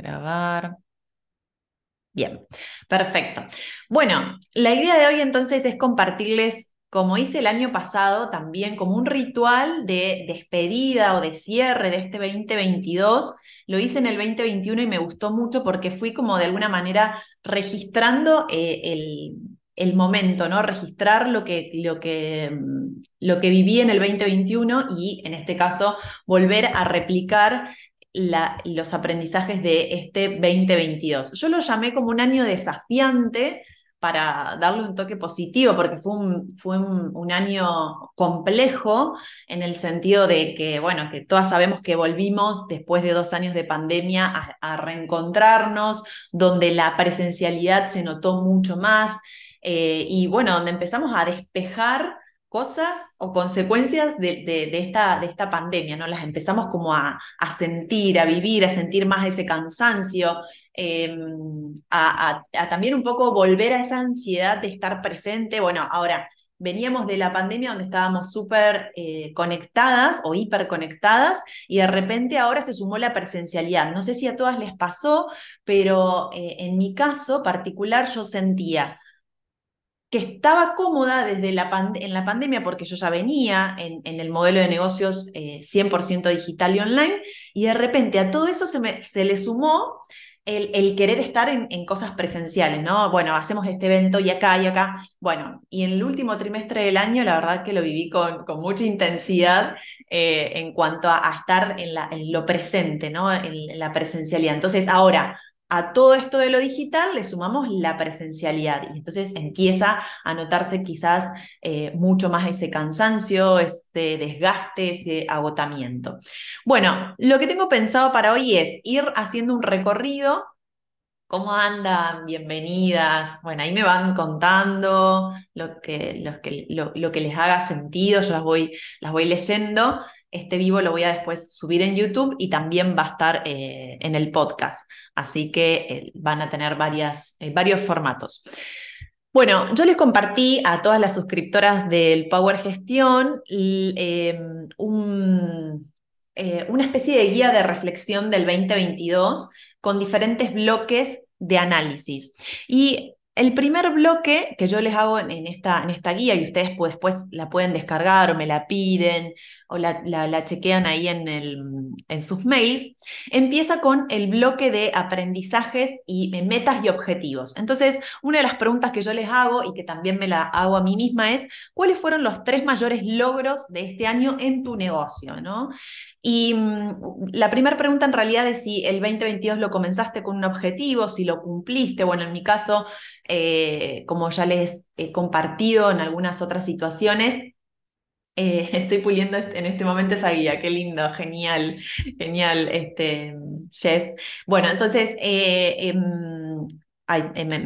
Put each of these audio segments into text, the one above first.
Grabar. Bien, perfecto. Bueno, la idea de hoy entonces es compartirles, como hice el año pasado, también como un ritual de despedida o de cierre de este 2022. Lo hice en el 2021 y me gustó mucho porque fui como de alguna manera registrando eh, el, el momento, ¿no? Registrar lo que, lo, que, lo que viví en el 2021 y en este caso volver a replicar los aprendizajes de este 2022. Yo lo llamé como un año desafiante para darle un toque positivo, porque fue un, fue un, año complejo en el sentido de que, bueno, que todas sabemos que volvimos después de dos años de pandemia a, a reencontrarnos, donde la presencialidad se notó mucho más, eh, y bueno, donde empezamos a despejar cosas o consecuencias de, esta, de esta pandemia, ¿no? Las empezamos como a, sentir, a vivir, a sentir más ese cansancio, em, a, también un poco volver a esa ansiedad de estar presente. Bueno, ahora veníamos de la pandemia donde estábamos súper eh, conectadas o hiperconectadas y de repente ahora se sumó la presencialidad. No sé si a todas les pasó, pero eh, en mi caso particular yo sentía que estaba cómoda desde la en la pandemia porque yo ya venía en, el modelo de negocios 100% eh, digital y online, y de repente a todo eso se, me, se le sumó el, querer estar en, cosas presenciales, ¿no? Bueno, hacemos este evento y acá y acá. Bueno, y en el último trimestre del año, la verdad que lo viví con, con mucha intensidad eh, en cuanto a, estar en, la, en, lo presente, ¿no? en la presencialidad. Entonces, ahora, a todo esto de lo digital le sumamos la presencialidad y entonces empieza a notarse quizás eh, mucho más ese cansancio, este desgaste, ese agotamiento. Bueno, lo que tengo pensado para hoy es ir haciendo un recorrido. ¿Cómo andan? Bienvenidas. Bueno, ahí me van contando lo que, que, lo, que les haga sentido, yo las voy, las voy leyendo. Este vivo lo voy a después subir en YouTube y también va a estar eh, en el podcast. Así que eh, van a tener eh, varios formatos. Bueno, yo les compartí a todas las suscriptoras del Power Gestión em, una especie de guía de reflexión del 2022 con diferentes bloques de análisis. Y el primer bloque que yo les hago en, esta, en esta, guía, y ustedes después la pueden descargar o me la piden o la, chequean ahí en, sus mails, empieza con el bloque de aprendizajes y metas y objetivos. Entonces, una de las preguntas que yo les hago y que también me la hago a mí misma es, ¿cuáles fueron los tres mayores logros de este año en tu negocio? ¿no? Y mm, la primera pregunta en realidad es si el 2022 lo comenzaste con un objetivo, si lo cumpliste. Bueno, en mi caso, eh, como ya les he compartido en algunas otras situaciones, eh, estoy puliendo en este momento esa guía, qué lindo, genial, genial, este, Jess. Bueno, entonces, eh, em,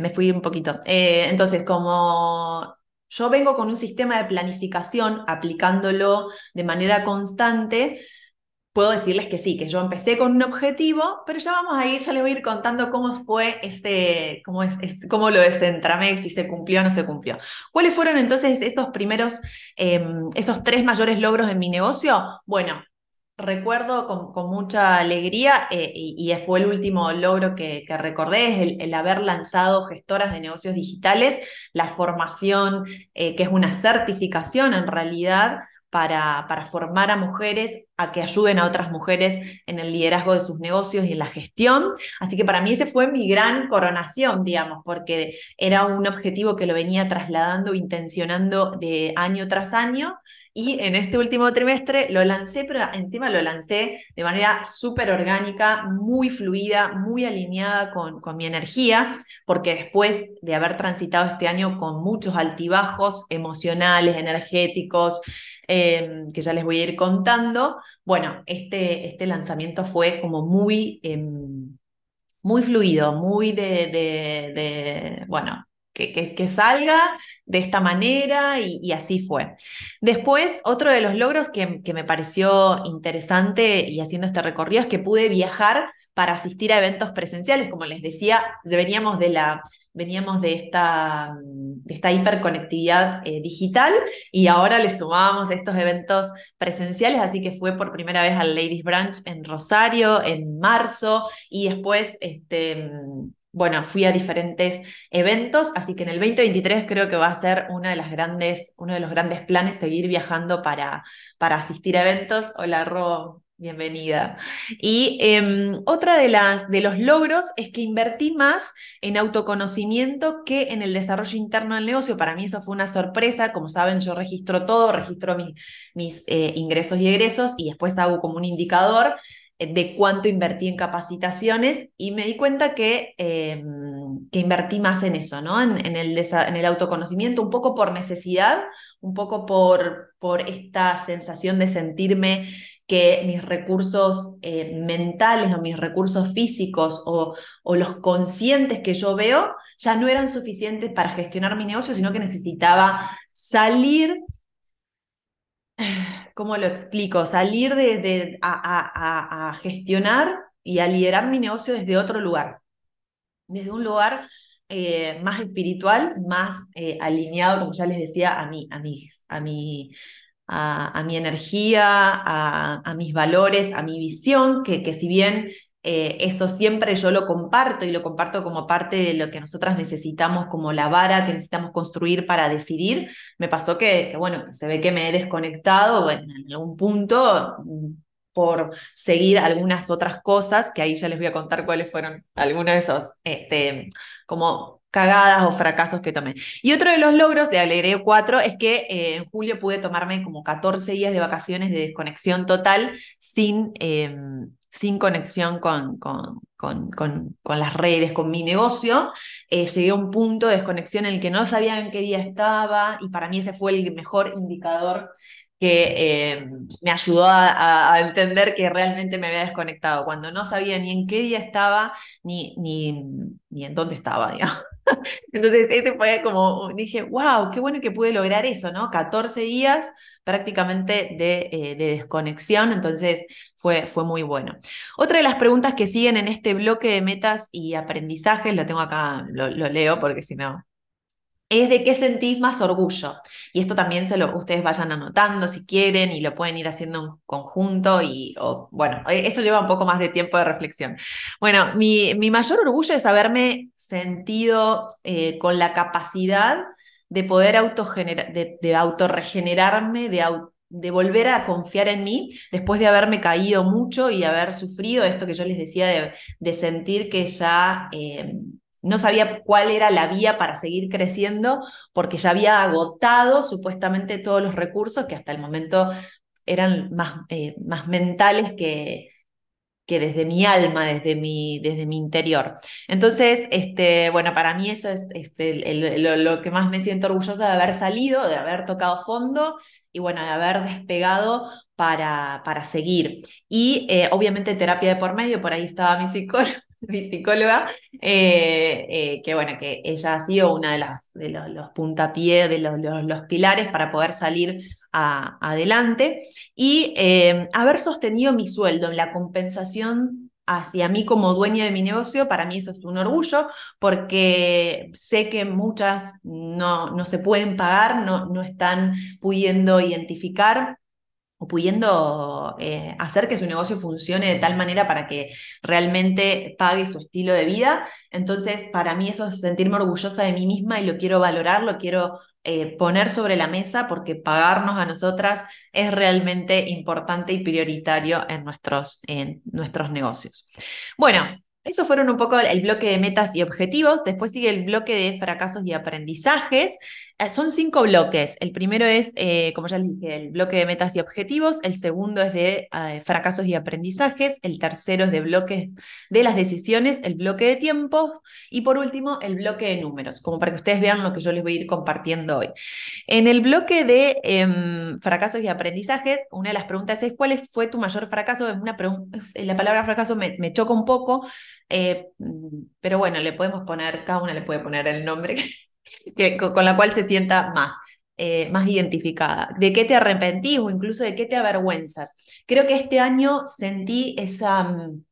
me, fui un poquito. entonces, como yo vengo con un sistema de planificación aplicándolo de manera constante, puedo decirles que sí, que yo empecé con un objetivo, pero ya vamos a ir, ya les voy a ir contando cómo fue ese, cómo, es, cómo lo desentramé, si se cumplió o no se cumplió. ¿Cuáles fueron entonces estos primeros, em, esos tres mayores logros en mi negocio? Bueno, recuerdo con, mucha alegría eh, y, fue el último logro que, recordé, es el, haber lanzado gestoras de negocios digitales, la formación, eh, que es una certificación en realidad para, formar a mujeres a que ayuden a otras mujeres en el liderazgo de sus negocios y en la gestión. Así que para mí ese fue mi gran coronación, digamos, porque era un objetivo que lo venía trasladando, intencionando de año tras año. Y en este último trimestre lo lancé, pero encima lo lancé de manera súper orgánica, muy fluida, muy alineada con mi energía, porque después de haber transitado este año con muchos altibajos emocionales, energéticos, Em, que ya les voy a ir contando. Bueno, este, este lanzamiento fue como muy, em, muy fluido, muy de, de, bueno, que, que, salga de esta manera y, así fue. Después, otro de los logros que, que, me pareció interesante y haciendo este recorrido es que pude viajar para asistir a eventos presenciales. Como les decía, veníamos de la veníamos de esta, de esta hiperconectividad eh, digital y ahora le sumábamos estos eventos presenciales, así que fue por primera vez al Ladies Branch en Rosario en marzo y después, este, bueno, fui a diferentes eventos, así que en el 2023 creo que va a ser una de las grandes, uno de los grandes planes seguir viajando para, para asistir a eventos. Hola, Ro, Bienvenida. Y em, otra de, las, de los logros es que invertí más en autoconocimiento que en el desarrollo interno del negocio. Para mí eso fue una sorpresa. Como saben, yo registro todo, registro mis eh, ingresos y egresos y después hago como un indicador eh, de cuánto invertí en capacitaciones y me di cuenta que, em, que invertí más en eso, ¿no? En, en, el en el autoconocimiento, un poco por necesidad, un poco por, por esta sensación de sentirme que mis recursos eh, mentales o mis recursos físicos o, o, los conscientes que yo veo ya no eran suficientes para gestionar mi negocio, sino que necesitaba salir, ¿cómo lo explico? Salir de, a, a, gestionar y a liderar mi negocio desde otro lugar, desde un lugar eh, más espiritual, más eh, alineado, como ya les decía, a mí, a a mi a, mi energía, a, mis valores, a mi visión, que, que si bien eh, eso siempre yo lo comparto y lo comparto como parte de lo que nosotras necesitamos, como la vara que necesitamos construir para decidir, me pasó que, bueno, se ve que me he desconectado en algún punto mm, por seguir algunas otras cosas, que ahí ya les voy a contar cuáles fueron algunos de esos, este, como cagadas o fracasos que tomé. Y otro de los logros de Alegre 4 es que eh, en julio pude tomarme como 14 días de vacaciones de desconexión total sin, em, sin conexión con, con, con, con, las redes, con mi negocio. Eh, llegué a un punto de desconexión en el que no sabía en qué día estaba y para mí ese fue el mejor indicador que em, me ayudó a, entender que realmente me había desconectado, cuando no sabía ni en qué día estaba, ni, ni, ni en dónde estaba. Entonces, ese fue como, dije, wow, qué bueno que pude lograr eso, ¿no? 14 días prácticamente de, eh, de desconexión, entonces fue, fue, muy bueno. Otra de las preguntas que siguen en este bloque de metas y aprendizajes, lo tengo acá, lo leo porque si no, es de qué sentís más orgullo. Y esto también se lo ustedes vayan anotando si quieren y lo pueden ir haciendo en conjunto y bueno, eh, esto lleva un poco más de tiempo de reflexión. Bueno, mi, mi mayor orgullo es haberme sentido eh, con la capacidad de poder de, de autorregenerarme, de, de volver a confiar en mí después de haberme caído mucho y haber sufrido esto que yo les decía de, de sentir que ya... Eh, no sabía cuál era la vía para seguir creciendo porque ya había agotado supuestamente todos los recursos que hasta el momento eran más, eh, más mentales que, que desde mi alma, desde mi, desde mi interior. Entonces, este, bueno, para mí eso es este, lo, que más me siento orgullosa de haber salido, de haber tocado fondo y bueno, de haber despegado para, para seguir. Y eh, obviamente terapia de por medio, por ahí estaba mi psicólogo mi psicóloga, eh, eh, que bueno, que ella ha sido una de las de los, puntapiés, de los, los, pilares para poder salir adelante. Y eh, haber sostenido mi sueldo en la compensación hacia mí como dueña de mi negocio, para mí eso es un orgullo, porque sé que muchas no, no se pueden pagar, no, no están pudiendo identificar o pudiendo eh, hacer que su negocio funcione de tal manera para que realmente pague su estilo de vida. Entonces, para mí eso es sentirme orgullosa de mí misma y lo quiero valorar, lo quiero eh, poner sobre la mesa porque pagarnos a nosotras es realmente importante y prioritario en nuestros, en nuestros negocios. Bueno, eso fueron un poco el bloque de metas y objetivos. Después sigue el bloque de fracasos y aprendizajes. Eh, son cinco bloques. El primero es, eh, como ya les dije, el bloque de metas y objetivos. El segundo es de eh, fracasos y aprendizajes. El tercero es de bloques de las decisiones, el bloque de tiempos. Y por último, el bloque de números, como para que ustedes vean lo que yo les voy a ir compartiendo hoy. En el bloque de em, fracasos y aprendizajes, una de las preguntas es, ¿cuál fue tu mayor fracaso? Una la palabra fracaso me, choca un poco, pero bueno, le podemos poner, cada una le puede poner el nombre con la cual se sienta más. Eh, más identificada. ¿De qué te arrepentís o incluso de qué te avergüenzas? Creo que este año sentí esa, mm,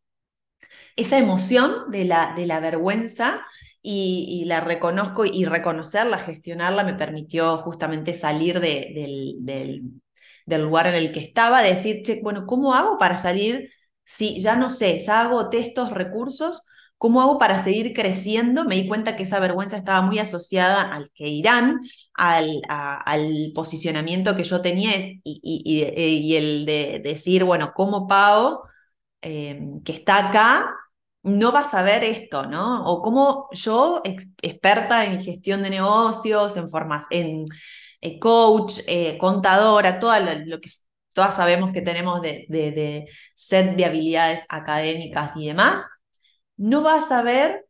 esa emoción de la, de la vergüenza y, la reconozco y reconocerla, gestionarla, me permitió justamente salir del, del, lugar en el que estaba, de decir, che, bueno, ¿cómo hago para salir si ya no sé, ya hago estos recursos? ¿Cómo hago para seguir creciendo? Me di cuenta que esa vergüenza estaba muy asociada al que irán, al, posicionamiento que yo tenía y, y, el de decir, bueno, ¿cómo pago eh, que está acá no vas a ver esto, ¿no? O como yo, experta en gestión de negocios, en, formas, en eh, coach, eh, contadora, todo lo, que todas sabemos que tenemos de, set de habilidades académicas y demás, no vas a ver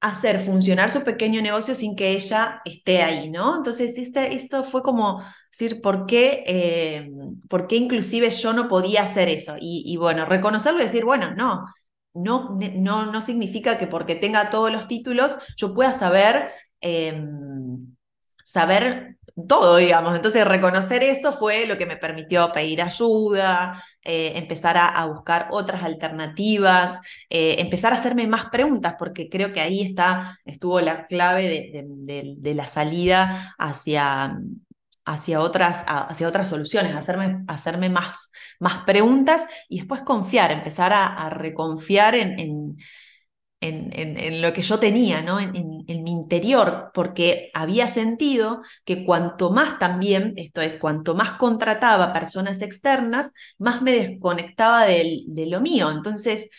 hacer funcionar su pequeño negocio sin que ella esté ahí, ¿no? Entonces, este, esto fue como decir, ¿por qué, eh, ¿por qué inclusive yo no podía hacer eso? Y, y, bueno, reconocerlo y decir, bueno, no, no, no, no significa que porque tenga todos los títulos yo pueda saber, em, saber todo, digamos. Entonces, reconocer eso fue lo que me permitió pedir ayuda, eh, empezar a, buscar otras alternativas, eh, empezar a hacerme más preguntas, porque creo que ahí está, estuvo la clave de, de la salida hacia, hacia otras, hacia otras soluciones, hacerme, hacerme más, más preguntas y después confiar, empezar a, reconfiar en, en, lo que yo tenía, ¿no? En, mi interior, porque había sentido que cuanto más también, esto es, cuanto más contrataba personas externas, más me desconectaba de lo mío. Entonces,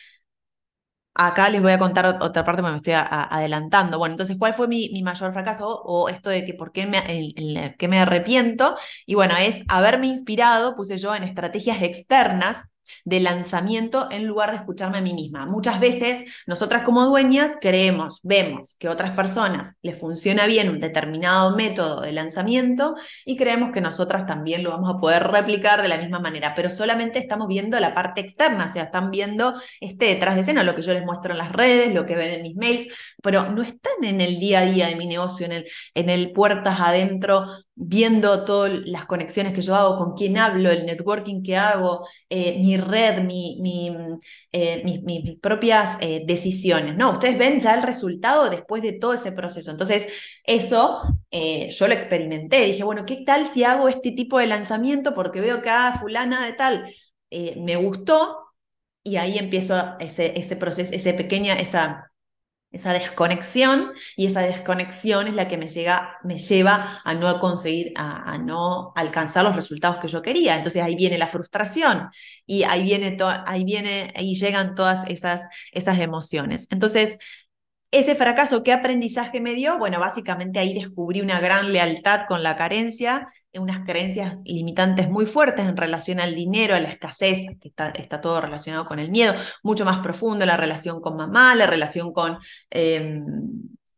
Acá les voy a contar otra parte, me estoy adelantando. Bueno, entonces, ¿cuál fue mi, mayor fracaso? O esto de que por qué me, que me arrepiento. Y bueno, es haberme inspirado, puse yo, en estrategias externas de lanzamiento en lugar de escucharme a mí misma. Muchas veces nosotras como dueñas creemos, vemos que otras personas les funciona bien un determinado método de lanzamiento y creemos que nosotras también lo vamos a poder replicar de la misma manera, pero solamente estamos viendo la parte externa, o sea, están viendo este detrás de escena, lo que yo les muestro en las redes, lo que ven en mis mails, pero no están en el día a día de mi negocio, en el, en el puertas adentro viendo todas las conexiones que yo hago, con quién hablo, el networking que hago, eh, mi red, mi, eh, mis, propias eh, decisiones. No, ustedes ven ya el resultado después de todo ese proceso. Entonces, eso yo lo experimenté. Dije, bueno, ¿qué tal si hago este tipo de lanzamiento? Porque veo que a ah, fulana de tal me gustó y ahí empiezo ese, ese proceso, esa pequeña, esa esa desconexión y esa desconexión es la que me, llega, me lleva a no conseguir, a, no alcanzar los resultados que yo quería. Entonces ahí viene la frustración y ahí, viene ahí, viene, llegan todas esas, esas emociones. Entonces, ese fracaso, ¿qué aprendizaje me dio? Bueno, básicamente ahí descubrí una gran lealtad con la carencia, unas creencias limitantes muy fuertes en relación al dinero, a la escasez, que está, está todo relacionado con el miedo, mucho más profundo la relación con mamá, la relación con, em,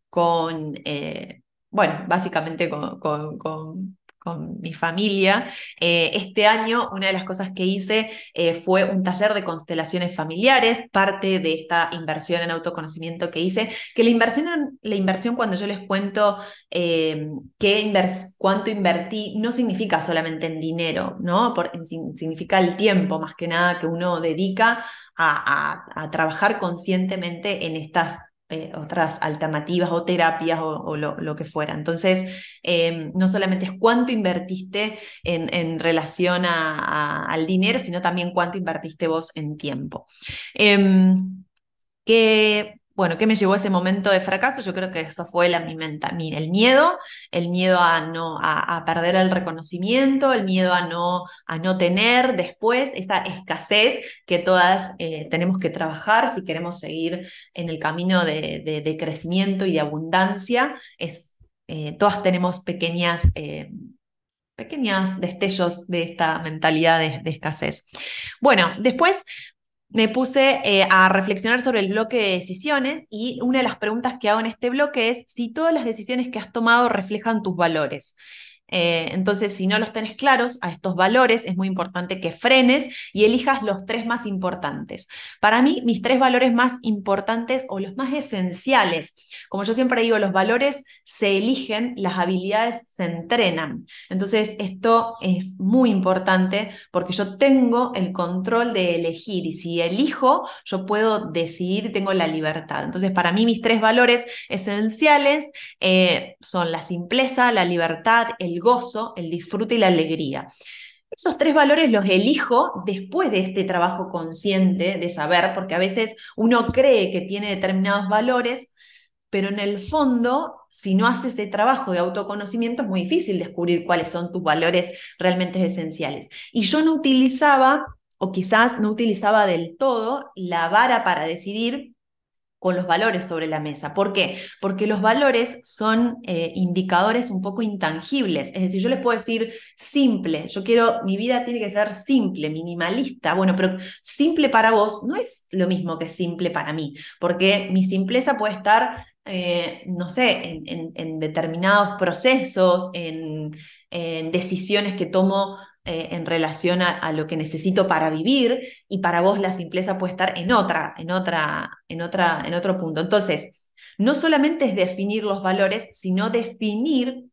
con eh, bueno, básicamente con, con con mi familia. Eh, este año una de las cosas que hice eh, fue un taller de constelaciones familiares, parte de esta inversión en autoconocimiento que hice, que la inversión, la inversión cuando yo les cuento eh, qué cuánto invertí, no significa solamente en dinero, ¿no? Por, significa el tiempo más que nada que uno dedica a trabajar conscientemente en estas eh, otras alternativas o terapias o, lo, que fuera. Entonces, em, no solamente es cuánto invertiste en, relación al dinero, sino también cuánto invertiste vos en tiempo. Em, que bueno, ¿qué me llevó a ese momento de fracaso? Yo creo que eso fue la, mi, el miedo, el miedo a, no, a, perder el reconocimiento, el miedo a no, a no tener después esa escasez que todas eh, tenemos que trabajar si queremos seguir en el camino de, crecimiento y de abundancia. Es, eh, todas tenemos pequeñas... Eh, pequeños destellos de esta mentalidad de, escasez. Bueno, después me puse eh, a reflexionar sobre el bloque de decisiones y una de las preguntas que hago en este bloque es si todas las decisiones que has tomado reflejan tus valores. Eh, entonces, si no los tenés claros a estos valores, es muy importante que frenes y elijas los tres más importantes. Para mí, mis tres valores más importantes o los más esenciales, como yo siempre digo, los valores se eligen, las habilidades se entrenan. Entonces, esto es muy importante porque yo tengo el control de elegir y si elijo, yo puedo decidir, tengo la libertad. Entonces, para mí, mis tres valores esenciales eh, son la simpleza, la libertad, el gozo, el disfrute y la alegría. Esos tres valores los elijo después de este trabajo consciente de saber, porque a veces uno cree que tiene determinados valores, pero en el fondo, si no haces ese trabajo de autoconocimiento, es muy difícil descubrir cuáles son tus valores realmente esenciales. Y yo no utilizaba, o quizás no utilizaba del todo, la vara para decidir con los valores sobre la mesa. ¿Por qué? Porque los valores son eh, indicadores un poco intangibles. Es decir, yo les puedo decir simple, yo quiero, mi vida tiene que ser simple, minimalista. Bueno, pero simple para vos no es lo mismo que simple para mí, porque mi simpleza puede estar, eh, no sé, en, determinados procesos, en, en decisiones que tomo eh, en relación a, lo que necesito para vivir y para vos la simpleza puede estar en otra, en otra, en otra, en otro punto. Entonces, no solamente es definir los valores, sino definir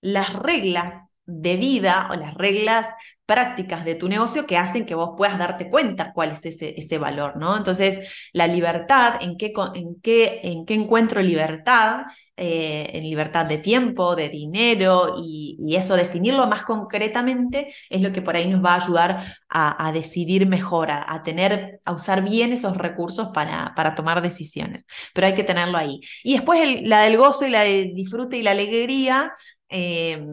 las reglas de vida o las reglas prácticas de tu negocio que hacen que vos puedas darte cuenta cuál es ese, ese valor, ¿no? Entonces, la libertad, ¿en qué, en qué, en qué encuentro libertad? Eh, en libertad de tiempo, de dinero y, eso, definirlo más concretamente es lo que por ahí nos va a ayudar a, decidir mejor, a, tener, a usar bien esos recursos para, para tomar decisiones. Pero hay que tenerlo ahí. Y después la del gozo y la de disfrute y la alegría. Eh,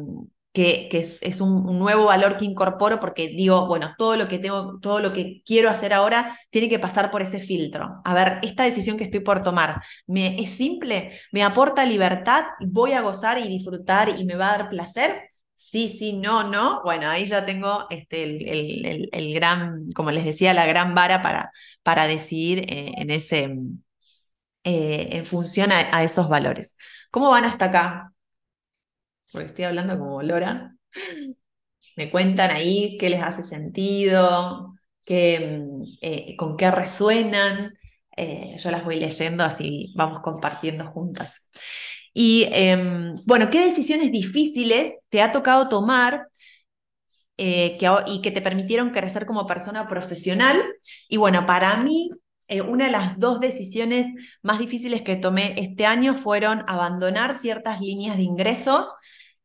que, es, un, nuevo valor que incorporo porque digo, bueno, todo lo que tengo, todo lo que quiero hacer ahora tiene que pasar por ese filtro. A ver, esta decisión que estoy por tomar, ¿me, ¿es simple? ¿Me aporta libertad? ¿Voy a gozar y disfrutar y me va a dar placer? Sí, sí, no, no. Bueno, ahí ya tengo este, el, el, gran, como les decía, la gran vara para, para decidir eh, en ese, eh, en función a esos valores. ¿Cómo van hasta acá? Porque estoy hablando como Lora, me cuentan ahí qué les hace sentido, qué, mm, eh, con qué resuenan. Eh, yo las voy leyendo, así vamos compartiendo juntas. Y em, bueno, ¿qué decisiones difíciles te ha tocado tomar eh, que, y que te permitieron crecer como persona profesional? Y bueno, para mí, una de las dos decisiones más difíciles que tomé este año fueron abandonar ciertas líneas de ingresos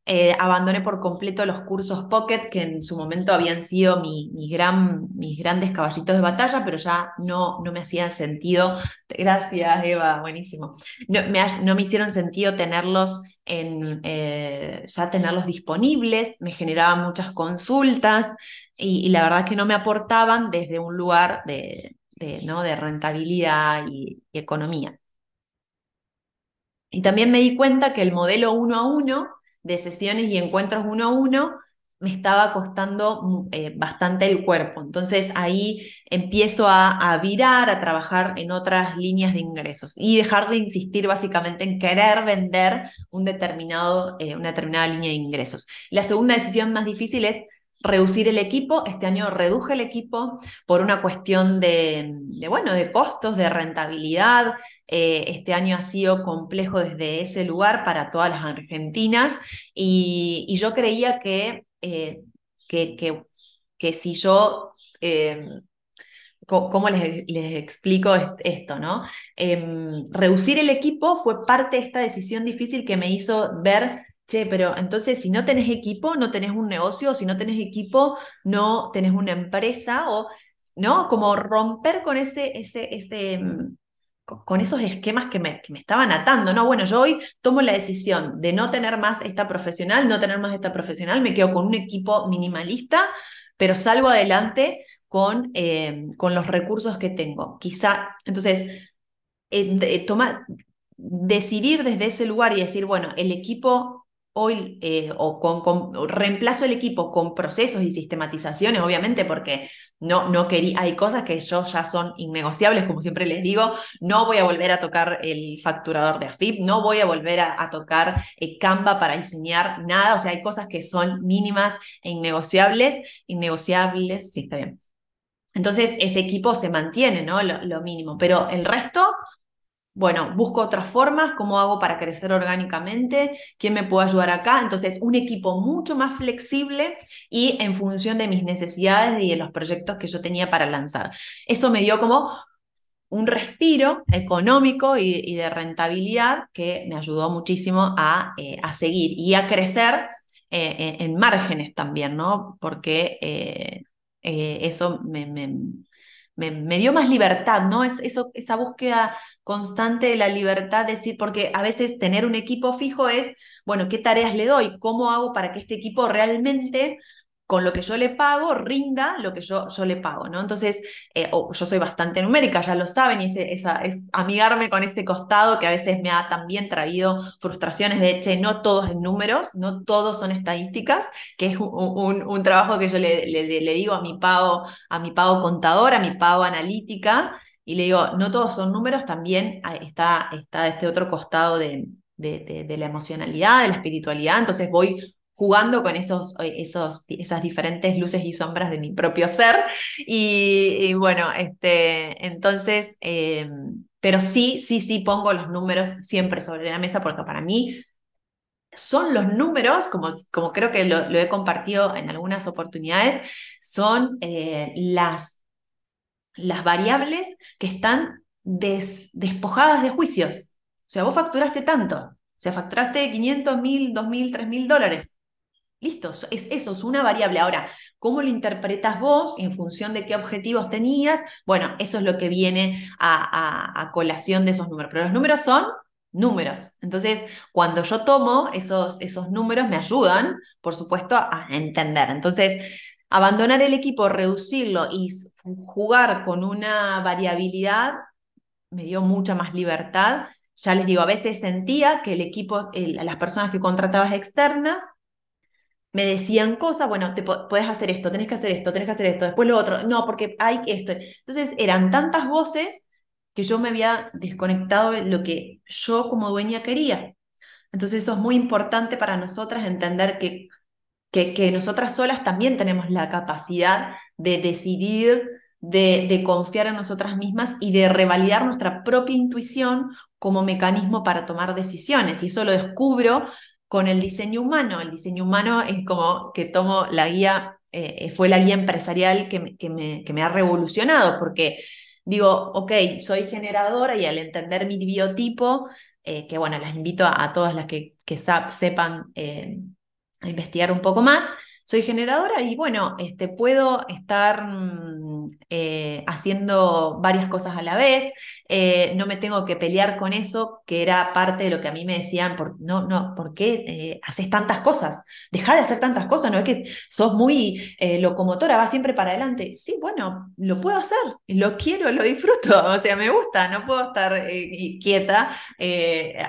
eh, abandoné por completo los cursos Pocket, que en su momento habían sido mi, gran, mis grandes caballitos de batalla, pero ya no, no me hacían sentido. Gracias, Eva, buenísimo. No me, no me hicieron sentido tenerlos en, eh, ya tenerlos disponibles, me generaban muchas consultas y, la verdad que no me aportaban desde un lugar de, ¿no? de rentabilidad y economía. Y también me di cuenta que el modelo uno a uno de sesiones y encuentros uno a uno, me estaba costando mm, eh, bastante el cuerpo. Entonces ahí empiezo a, virar, a trabajar en otras líneas de ingresos y dejar de insistir básicamente en querer vender un determinado, eh, una determinada línea de ingresos. La segunda decisión más difícil es reducir el equipo. Este año reduje el equipo por una cuestión de, de bueno, de costos, de rentabilidad, eh, este año ha sido complejo desde ese lugar para todas las argentinas y, yo creía que, eh, que, que, si yo... Em, ¿Cómo les, explico esto? ¿no? Em, reducir el equipo fue parte de esta decisión difícil que me hizo ver Che, pero entonces si no tenés equipo, no tenés un negocio, si no tenés equipo, no tenés una empresa, o, ¿no? Como romper con ese, ese, ese, em, con esos esquemas que me, me, estaban atando, ¿no? Bueno, yo hoy tomo la decisión de no tener más esta profesional, no tener más esta profesional, me quedo con un equipo minimalista, pero salgo adelante con, eh, con los recursos que tengo. Quizá, entonces, eh, decidir desde ese lugar y decir, bueno, el equipo hoy eh, o con, reemplazo el equipo con procesos y sistematizaciones, obviamente, porque no, no quería, hay cosas que yo ya son innegociables, como siempre les digo, no voy a volver a tocar el facturador de AFIP, no voy a volver a, tocar eh, Canva para diseñar nada, o sea, hay cosas que son mínimas e innegociables, innegociables, sí, está bien. Entonces, ese equipo se mantiene, ¿no? lo mínimo, pero el resto bueno, busco otras formas, cómo hago para crecer orgánicamente, quién me puede ayudar acá. Entonces, un equipo mucho más flexible y en función de mis necesidades y de los proyectos que yo tenía para lanzar. Eso me dio como un respiro económico y, de rentabilidad que me ayudó muchísimo a, eh, seguir y a crecer eh, en, márgenes también, ¿no? Porque eh, eso me, me, dio más libertad, ¿no? Es eso, esa búsqueda constante de la libertad, decir, porque a veces tener un equipo fijo es, bueno, ¿qué tareas le doy? ¿Cómo hago para que este equipo realmente con lo que yo le pago, rinda lo que yo, yo le pago, ¿no? Entonces, eh, yo soy bastante numérica, ya lo saben, y esa, es amigarme con ese costado que a veces me ha también traído frustraciones de, hecho, no todos en números, no todos son estadísticas, que es un, trabajo que yo le, le, digo a mi pago, a mi pago contador, a mi pago analítica, y le digo, no todos son números, también está, está este otro costado de, de, de, la emocionalidad, de la espiritualidad, entonces voy jugando con esos, eh, esos, esas diferentes luces y sombras de mi propio ser. Y, bueno, este, entonces, em, pero sí, sí, sí pongo los números siempre sobre la mesa porque para mí son los números, como, como creo que lo, he compartido en algunas oportunidades, son eh, las, las variables que están despojadas de juicios. O sea, vos facturaste tanto, o sea, facturaste 500 mil, 2 mil, 3 mil dólares. Listo, es eso, es una variable. Ahora, ¿cómo lo interpretas vos en función de qué objetivos tenías? Bueno, eso es lo que viene a, colación de esos números. Pero los números son números. Entonces, cuando yo tomo esos, esos números, me ayudan, por supuesto, a entender. Entonces, abandonar el equipo, reducirlo y jugar con una variabilidad me dio mucha más libertad. Ya les digo, a veces sentía que el equipo, las personas que contratabas externas, me decían cosas, bueno, te puedes hacer esto, tenés que hacer esto, tenés que hacer esto, después lo otro, no, porque hay esto. Entonces eran tantas voces que yo me había desconectado de lo que yo como dueña quería. Entonces eso es muy importante para nosotras entender que, que, nosotras solas también tenemos la capacidad de decidir, de, confiar en nosotras mismas y de revalidar nuestra propia intuición como mecanismo para tomar decisiones. Y eso lo descubro con el diseño humano. El diseño humano es como que tomo la guía, eh, fue la guía empresarial que me, que, me, que me ha revolucionado, porque digo, ok, soy generadora y al entender mi biotipo, eh, que bueno, las invito a, todas las que, que sepan eh, investigar un poco más, soy generadora y bueno, este, puedo estar mm, eh, haciendo varias cosas a la vez, eh, no me tengo que pelear con eso, que era parte de lo que a mí me decían, por, no, no, ¿por qué eh, haces tantas cosas? Deja de hacer tantas cosas, no es que sos muy locomotora, vas siempre para adelante. Sí, bueno, lo puedo hacer, lo quiero, lo disfruto, o sea, me gusta, no puedo estar quieta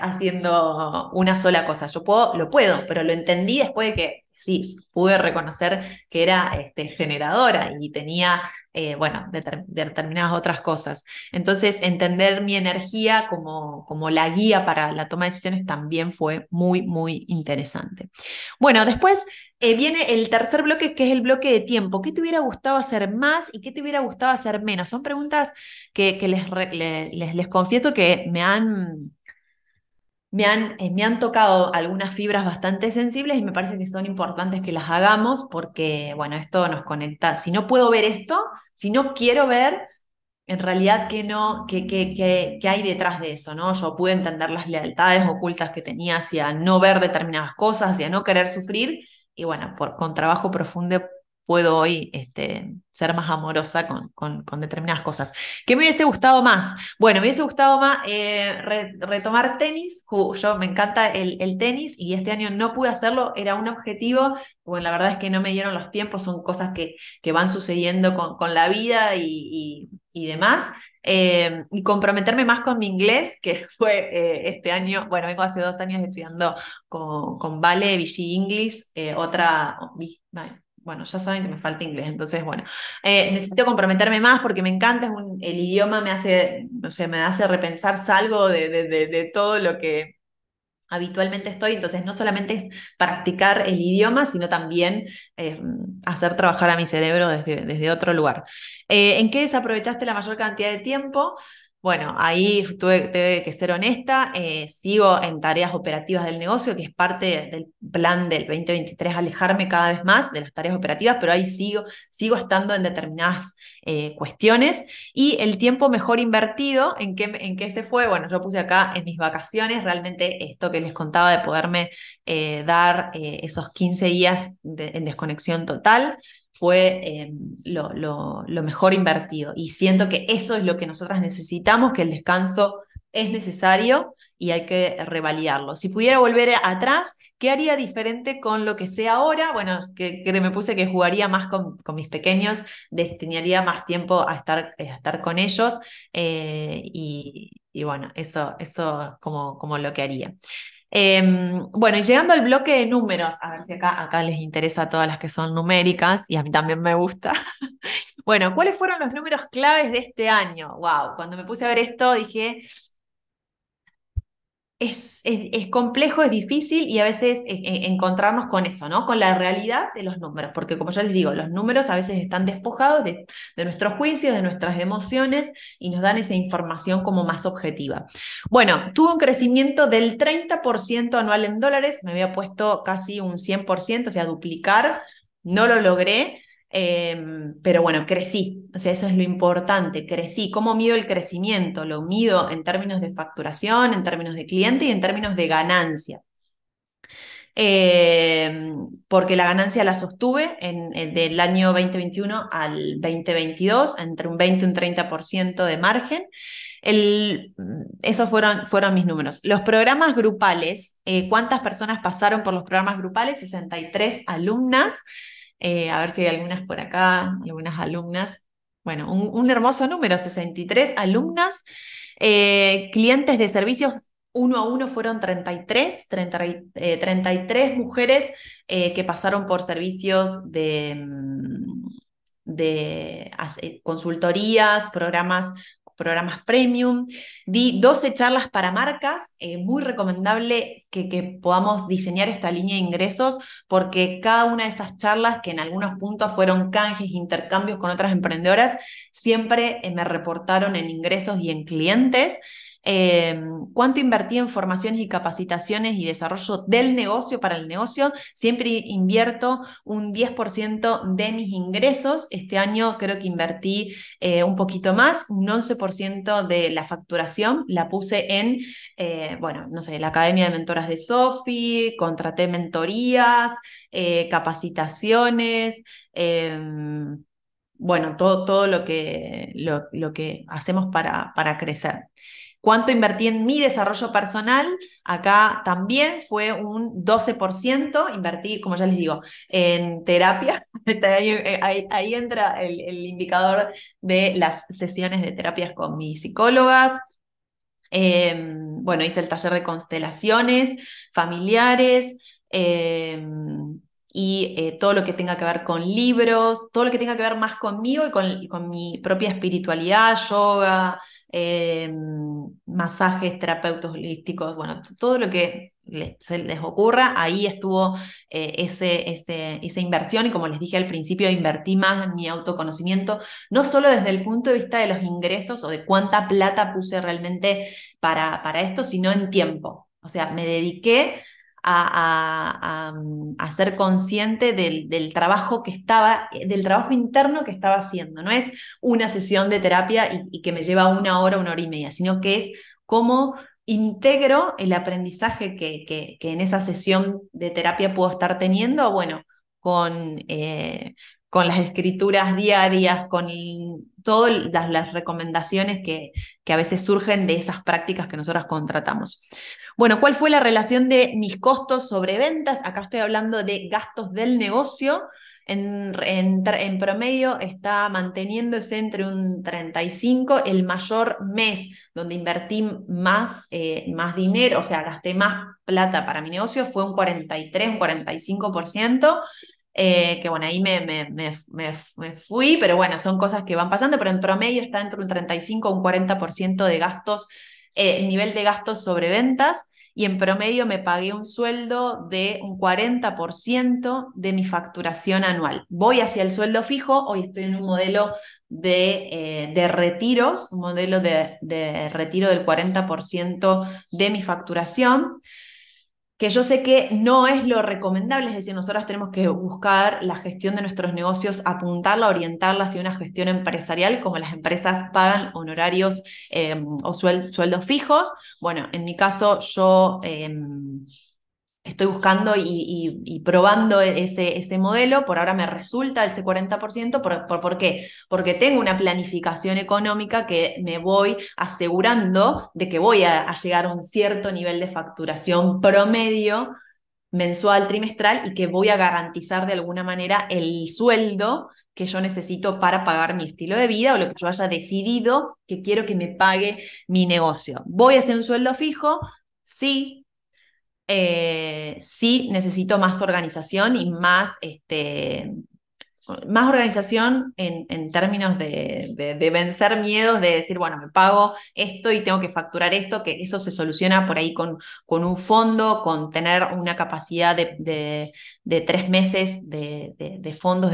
haciendo una sola cosa, yo puedo, lo puedo, pero lo entendí después de que sí, pude reconocer que era este, generadora y tenía, eh, bueno, determinadas otras cosas. Entonces, entender mi energía como, como la guía para la toma de decisiones también fue muy, muy interesante. Bueno, después eh, viene el tercer bloque, que es el bloque de tiempo. ¿Qué te hubiera gustado hacer más y qué te hubiera gustado hacer menos? Son preguntas que, les, les, les confieso que me han me han, eh, me han tocado algunas fibras bastante sensibles y me parece que son importantes que las hagamos porque, bueno, esto nos conecta. Si no puedo ver esto, si no quiero ver, en realidad qué, no, qué, qué, qué hay detrás de eso, ¿no? Yo pude entender las lealtades ocultas que tenía hacia no ver determinadas cosas, hacia no querer sufrir, y bueno, por, con trabajo profundo, puedo hoy este, ser más amorosa con, con, determinadas cosas. ¿Qué me hubiese gustado más? Bueno, me hubiese gustado más eh, retomar tenis. Yo me encanta el, el, tenis y este año no pude hacerlo, era un objetivo. Bueno, la verdad es que no me dieron los tiempos, son cosas que, que van sucediendo con, con la vida y, y, demás. Eh, y comprometerme más con mi inglés, que fue eh, este año, bueno, vengo hace dos años estudiando con, con Vale Vichy English, otra, bueno, ya saben que me falta inglés, entonces, bueno, eh, necesito comprometerme más porque me encanta, el idioma me hace, no sé, me hace repensar, salgo de, de, todo lo que habitualmente estoy, entonces no solamente es practicar el idioma, sino también eh, hacer trabajar a mi cerebro desde, desde otro lugar. Eh, ¿En qué desaprovechaste la mayor cantidad de tiempo? Bueno, ahí tuve, que ser honesta, eh, sigo en tareas operativas del negocio, que es parte del plan del 2023, alejarme cada vez más de las tareas operativas, pero ahí sigo, sigo estando en determinadas eh, cuestiones. Y el tiempo mejor invertido, ¿en qué, ¿en qué se fue? Bueno, yo puse acá en mis vacaciones, realmente esto que les contaba de poderme eh, dar esos 15 días en desconexión total fue em, lo, lo, mejor invertido. Y siento que eso es lo que nosotras necesitamos, que el descanso es necesario y hay que revalidarlo. Si pudiera volver atrás, ¿qué haría diferente con lo que sé ahora? Bueno, que, me puse que jugaría más con, con, mis pequeños, destinaría más tiempo a estar, a estar con ellos eh, y, y, bueno, eso, eso como, como lo que haría. Em, bueno, y llegando al bloque de números, a ver si acá, les interesa a todas las que son numéricas y a mí también me gusta. bueno, ¿cuáles fueron los números claves de este año? Wow, cuando me puse a ver esto dije, es, es, complejo, es difícil y a veces eh, eh, encontrarnos con eso, ¿no? Con la realidad de los números, porque como ya les digo, los números a veces están despojados de, de nuestros juicios, de nuestras emociones y nos dan esa información como más objetiva. Bueno, tuvo un crecimiento del 30% anual en dólares, me había puesto casi un 100%, o sea, duplicar, no lo logré, Em, pero bueno, crecí, o sea, eso es lo importante, crecí. ¿Cómo mido el crecimiento? Lo mido en términos de facturación, en términos de cliente y en términos de ganancia. Em, porque la ganancia la sostuve en, del año 2021 al 2022, entre un 20 y un 30% de margen. El, esos fueron, fueron mis números. Los programas grupales, eh, ¿cuántas personas pasaron por los programas grupales? 63 alumnas. Eh, a ver si hay algunas por acá, algunas alumnas. Bueno, un, hermoso número, 63 alumnas. Eh, clientes de servicios uno a uno fueron 33, 33 eh, mujeres que pasaron por servicios de, mm, de consultorías, programas programas premium, di 12 charlas para marcas, eh, muy recomendable que, que, podamos diseñar esta línea de ingresos porque cada una de esas charlas, que en algunos puntos fueron canjes, intercambios con otras emprendedoras, siempre eh, me reportaron en ingresos y en clientes. Em, cuánto invertí en formaciones y capacitaciones y desarrollo del negocio para el negocio. Siempre invierto un 10% de mis ingresos. Este año creo que invertí eh, un poquito más, un 11% de la facturación la puse en, eh, bueno, no sé, la Academia de Mentoras de Sofi, contraté mentorías, eh, capacitaciones em, bueno, todo, todo lo, que, lo, lo que hacemos para, para crecer. ¿Cuánto invertí en mi desarrollo personal? Acá también fue un 12%, invertí, como ya les digo, en terapia. ahí, entra el, indicador de las sesiones de terapias con mis psicólogas. Em, bueno, hice el taller de constelaciones familiares. Em, y eh, todo lo que tenga que ver con libros, todo lo que tenga que ver más conmigo y con, con mi propia espiritualidad, yoga, eh, masajes, terapeutas holísticos, bueno, todo lo que se les ocurra, ahí estuvo eh, ese, ese, esa inversión y como les dije al principio, invertí más en mi autoconocimiento, no solo desde el punto de vista de los ingresos o de cuánta plata puse realmente para, para esto, sino en tiempo. O sea, me dediqué a, ser consciente del, trabajo que estaba, del trabajo interno que estaba haciendo. No es una sesión de terapia y, que me lleva una hora, una hora y media, sino que es cómo integro el aprendizaje que, que, en esa sesión de terapia puedo estar teniendo, bueno, con, eh, con las escrituras diarias, con todas las, recomendaciones que, que a veces surgen de esas prácticas que nosotros contratamos. Bueno, ¿cuál fue la relación de mis costos sobre ventas? Acá estoy hablando de gastos del negocio. En, en, promedio está manteniéndose entre un 35, el mayor mes donde invertí más, eh, más dinero, o sea, gasté más plata para mi negocio fue un 43, un 45%. Eh, que bueno, ahí me, me, me, fui, pero bueno, son cosas que van pasando, pero en promedio está entre un 35 o un 40% de gastos, eh, nivel de gastos sobre ventas, y en promedio me pagué un sueldo de un 40% de mi facturación anual. Voy hacia el sueldo fijo, hoy estoy en un modelo de, eh, de retiros, un modelo de, de retiro del 40% de mi facturación que yo sé que no es lo recomendable, es decir, nosotros tenemos que buscar la gestión de nuestros negocios, apuntarla, orientarla hacia una gestión empresarial, como las empresas pagan honorarios em, o sueldos fijos. Bueno, en mi caso yo... Em, estoy buscando y, probando ese, modelo, por ahora me resulta ese 40%, ¿por, por, qué? Porque tengo una planificación económica que me voy asegurando de que voy a, llegar a un cierto nivel de facturación promedio mensual, trimestral, y que voy a garantizar de alguna manera el sueldo que yo necesito para pagar mi estilo de vida o lo que yo haya decidido que quiero que me pague mi negocio. ¿Voy a hacer un sueldo fijo? Sí, eh, sí necesito más organización y más, este, más organización en, en términos de, de, vencer miedos, de decir, bueno, me pago esto y tengo que facturar esto, que eso se soluciona por ahí con, con un fondo, con tener una capacidad de, de tres meses de, fondos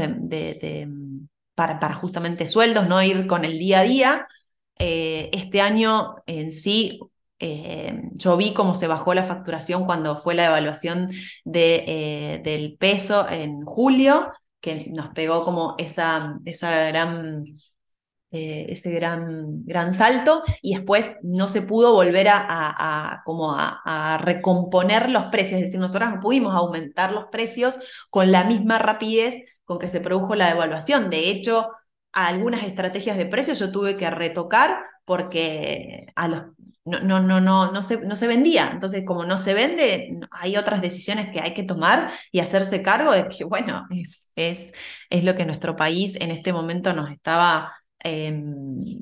para, para justamente sueldos, no ir con el día a día. Eh, este año en sí eh, yo vi cómo se bajó la facturación cuando fue la evaluación de, eh, del peso en julio, que nos pegó como esa, esa gran, eh, ese gran, gran salto y después no se pudo volver a, como a, recomponer los precios, es decir, nosotros no pudimos aumentar los precios con la misma rapidez con que se produjo la devaluación. De hecho, algunas estrategias de precios yo tuve que retocar porque a los no, no, no, no, se, no se vendía. Entonces, como no se vende, hay otras decisiones que hay que tomar y hacerse cargo de que, bueno, es, es, es lo que nuestro país en este momento nos estaba, em,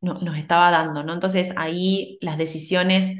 no, nos estaba dando, ¿no? Entonces, ahí las decisiones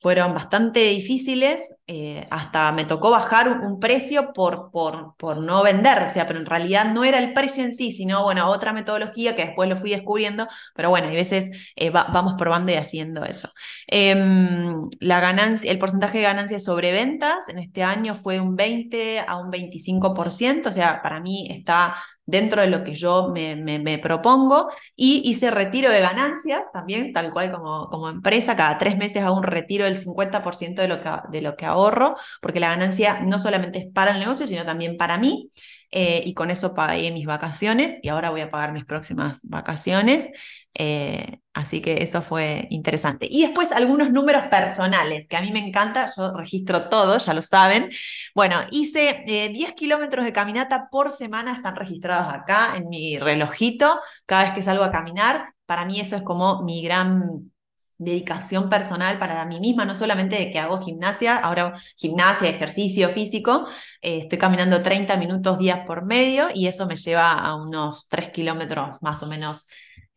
fueron bastante difíciles, eh, hasta me tocó bajar un, precio por, por, por, no vender, o sea, pero en realidad no era el precio en sí, sino, bueno, otra metodología que después lo fui descubriendo, pero bueno, hay veces eh, vamos probando y haciendo eso. Em, la ganancia, el porcentaje de ganancias sobre ventas en este año fue un 20 a un 25%, o sea, para mí está dentro de lo que yo me, propongo y hice retiro de ganancias también, tal cual como, como empresa, cada tres meses hago un retiro del 50% de lo, que, de lo que ahorro, porque la ganancia no solamente es para el negocio, sino también para mí. Eh, y con eso pagué mis vacaciones y ahora voy a pagar mis próximas vacaciones. Eh, así que eso fue interesante. Y después algunos números personales, que a mí me encanta, yo registro todo, ya lo saben. Bueno, hice 10 eh, kilómetros de caminata por semana, están registrados acá en mi relojito, cada vez que salgo a caminar. Para mí eso es como mi gran dedicación personal para mí misma, no solamente de que hago gimnasia, ahora gimnasia, ejercicio físico, eh, estoy caminando 30 minutos días por medio y eso me lleva a unos 3 kilómetros más o menos.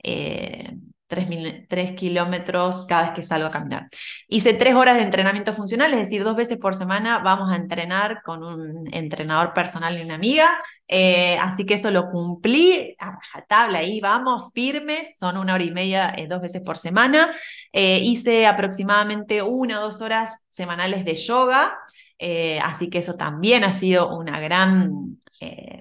Eh, 3, kilómetros cada vez que salgo a caminar. Hice tres horas de entrenamiento funcional, es decir, dos veces por semana vamos a entrenar con un entrenador personal y una amiga. Eh, así que eso lo cumplí a tabla ahí vamos, firmes, son una hora y media, eh, dos veces por semana. Eh, hice aproximadamente una o dos horas semanales de yoga. Así que eso también ha sido una gran,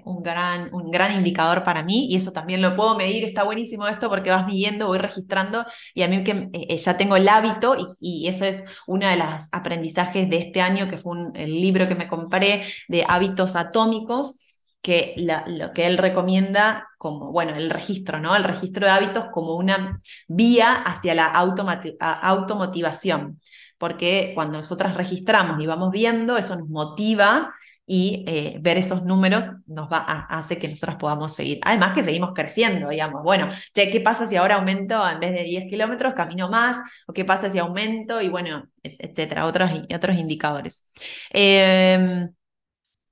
un, gran, un gran indicador para mí y eso también lo puedo medir. Está buenísimo esto porque vas midiendo, voy registrando y a mí que ya tengo el hábito y, eso es uno de los aprendizajes de este año, que fue el libro que me compré de hábitos atómicos que lo que él recomienda como, bueno, el registro, ¿no? El registro de hábitos como una vía hacia la automotivación porque cuando nosotras registramos y vamos viendo, eso nos motiva y eh, ver esos números nos va a, hace que nosotros podamos seguir. Además que seguimos creciendo, digamos, bueno, che, ¿qué pasa si ahora aumento en vez de 10 kilómetros, camino más? ¿O qué pasa si aumento? Y bueno, etcétera, otros, otros indicadores. Em,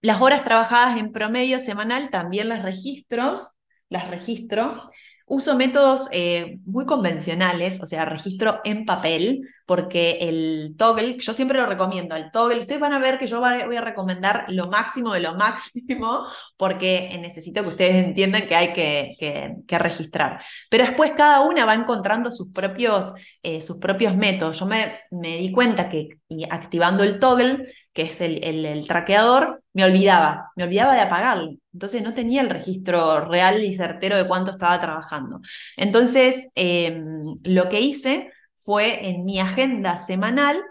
las horas trabajadas en promedio semanal también las registro, las registro. Uso métodos eh, muy convencionales, o sea, registro en papel, porque el toggle, yo siempre lo recomiendo, el toggle, ustedes van a ver que yo voy a recomendar lo máximo de lo máximo, porque necesito que ustedes entiendan que hay que, registrar. Pero después cada una va encontrando sus propios, eh, sus propios métodos. Yo me, me di cuenta que activando el toggle, que es el, el, traqueador, me olvidaba, me olvidaba de apagarlo. Entonces no tenía el registro real y certero de cuánto estaba trabajando. Entonces, em, lo que hice fue en mi agenda semanal,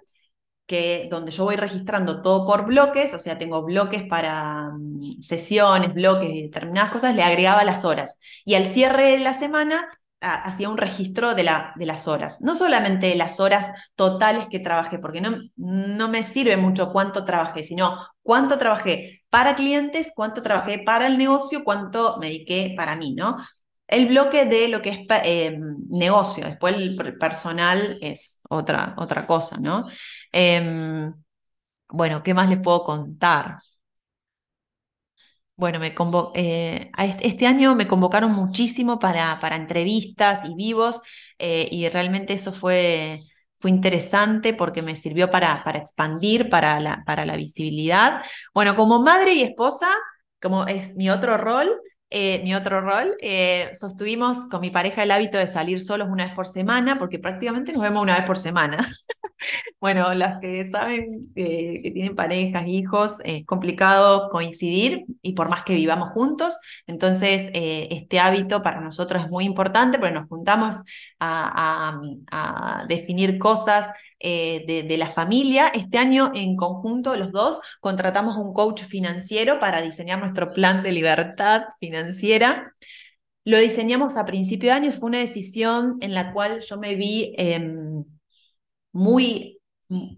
que, donde yo voy registrando todo por bloques, o sea, tengo bloques para mm, sesiones, bloques y determinadas cosas, le agregaba las horas. Y al cierre de la semana hacía un registro de, la, de, las horas. No solamente las horas totales que trabajé, porque no, no me sirve mucho cuánto trabajé, sino cuánto trabajé para clientes, cuánto trabajé para el negocio, cuánto me dediqué para mí, ¿no? El bloque de lo que es eh, negocio, después el personal es otra, otra cosa, ¿no? Em, bueno, ¿qué más les puedo contar? Bueno, me eh, este año me convocaron muchísimo para, para entrevistas y vivos eh, y realmente eso fue, fue interesante porque me sirvió para, para expandir, para la, para la visibilidad. Bueno, como madre y esposa, como es mi otro rol, eh, mi otro rol, sostuvimos con mi pareja el hábito de salir solos una vez por semana, porque prácticamente nos vemos una vez por semana. Bueno, las que saben que tienen parejas, hijos, es complicado coincidir y por más que vivamos juntos, entonces eh, este hábito para nosotros es muy importante porque nos juntamos a, definir cosas eh, de, la familia. Este año en conjunto los dos contratamos un coach financiero para diseñar nuestro plan de libertad financiera. Lo diseñamos a principio de año, fue una decisión en la cual yo me vi em, muy,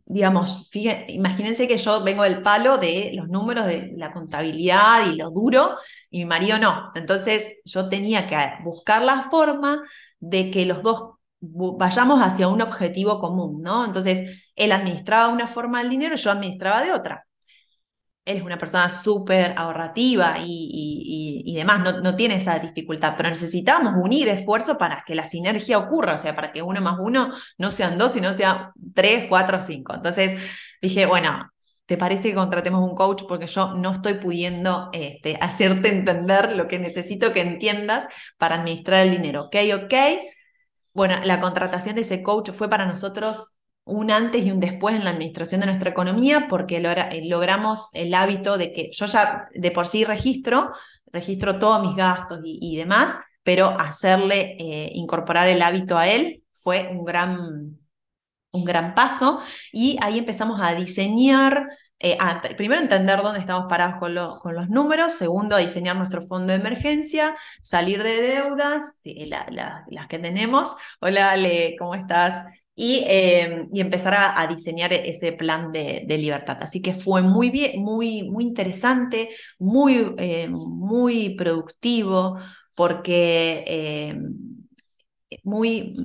digamos, imagínense que yo vengo del palo de los números de la contabilidad y lo duro, y mi marido no. Entonces yo tenía que buscar la forma de que los dos vayamos hacia un objetivo común, ¿no? Entonces él administraba una forma del dinero, yo administraba de otra él es una persona súper ahorrativa y, demás, no, no, tiene esa dificultad, pero necesitamos unir esfuerzos para que la sinergia ocurra, o sea, para que uno más uno no sean dos, sino sean tres, cuatro, cinco. Entonces dije, bueno, ¿te parece que contratemos un coach? Porque yo no estoy pudiendo este, hacerte entender lo que necesito que entiendas para administrar el dinero. ¿Ok? ¿Ok? Bueno, la contratación de ese coach fue para nosotros un antes y un después en la administración de nuestra economía porque eh, logramos el hábito de que yo ya de por sí registro, registro todos mis gastos y, demás, pero hacerle eh, incorporar el hábito a él fue un gran, un gran paso y ahí empezamos a diseñar. Eh, primero entender dónde estamos parados con, con, los números, segundo a diseñar nuestro fondo de emergencia, salir de deudas, las que tenemos. Hola Ale, ¿cómo estás? Em, y, empezar a, diseñar ese plan de, libertad. Así que fue muy bien, muy, muy interesante, muy, eh, muy productivo, porque em, muy,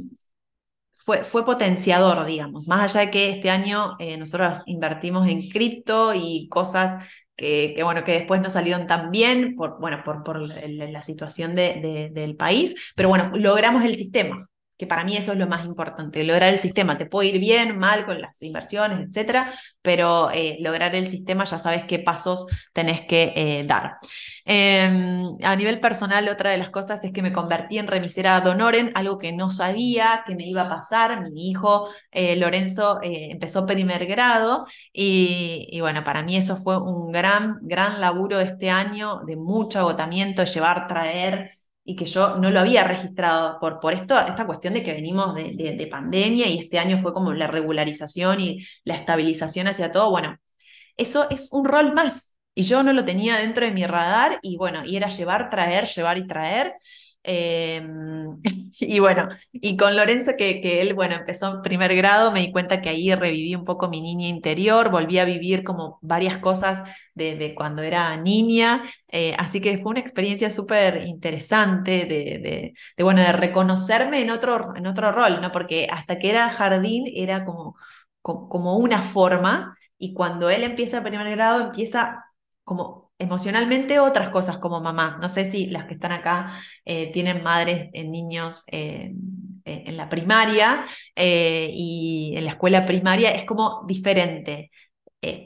fue, fue, potenciador, digamos. Más allá de que este año eh, nosotros invertimos en cripto y cosas que, bueno, que después no salieron tan bien por, bueno, por, por la situación del país, pero bueno, logramos el sistema que para mí eso es lo más importante, lograr el sistema. Te puede ir bien, mal con las inversiones, etcétera, pero eh, lograr el sistema ya sabes qué pasos tenés que eh, dar. Em, a nivel personal, otra de las cosas es que me convertí en remisera Donoren, algo que no sabía que me iba a pasar. Mi hijo eh, Lorenzo empezó primer grado y, y, bueno, para mí eso fue un gran, gran laburo este año de mucho agotamiento, llevar, traer y que yo no lo había registrado por, por esto, esta cuestión de que venimos de, de, pandemia y este año fue como la regularización y la estabilización hacia todo. Bueno, eso es un rol más y yo no lo tenía dentro de mi radar y bueno, y era llevar, traer, llevar y traer. Em, y bueno, y con Lorenzo, que, que, él, bueno, empezó en primer grado, me di cuenta que ahí reviví un poco mi niña interior, volví a vivir como varias cosas de, cuando era niña, eh, así que fue una experiencia súper interesante de, de, bueno, de reconocerme en otro, en otro rol, ¿no? Porque hasta que era jardín era como, como una forma, y cuando él empieza primer grado empieza como emocionalmente otras cosas como mamá. No sé si las que están acá eh, tienen madres en niños eh, en la primaria eh, y en la escuela primaria es como diferente.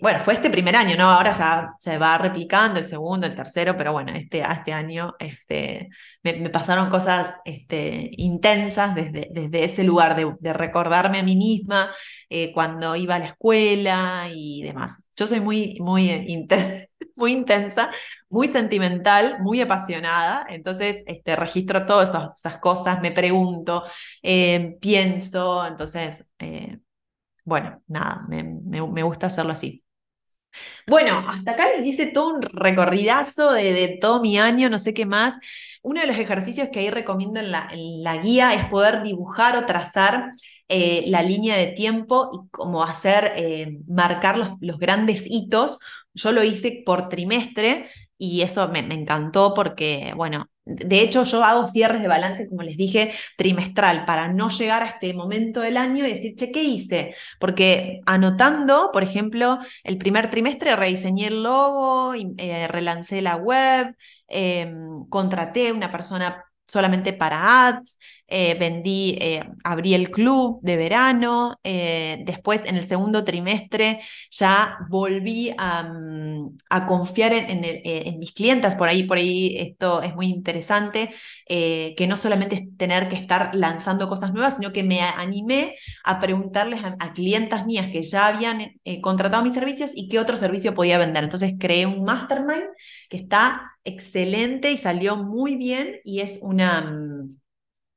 bueno, fue este primer año, ¿no? Ahora ya se va replicando el segundo, el tercero, pero bueno, este, este año este, me, pasaron cosas este, intensas desde, desde ese lugar de, de recordarme a mí misma cuando iba a la escuela y demás. Yo soy muy, muy intensa muy intensa, muy sentimental, muy apasionada. Entonces, este, registro todas esas, cosas, me pregunto, eh, pienso. Entonces, eh, bueno, nada, me, gusta hacerlo así. Bueno, hasta acá hice todo un recorridazo de, todo mi año, no sé qué más. Uno de los ejercicios que ahí recomiendo en la, guía es poder dibujar o trazar eh, la línea de tiempo y como hacer, marcar los, los, grandes hitos yo lo hice por trimestre y eso me, encantó porque, bueno, de hecho yo hago cierres de balance, como les dije, trimestral para no llegar a este momento del año y decir, che, ¿qué hice? Porque anotando, por ejemplo, el primer trimestre rediseñé el logo, eh, relancé la web, em, contraté una persona solamente para ads, eh, vendí, eh, abrí el club de verano, eh, después en el segundo trimestre ya volví a, mm, confiar en, mis clientas, por ahí, por ahí esto es muy interesante, que no solamente es tener que estar lanzando cosas nuevas, sino que me animé a preguntarles a, a clientas mías que ya habían contratado mis servicios y qué otro servicio podía vender. Entonces creé un mastermind que está excelente y salió muy bien y es una mm,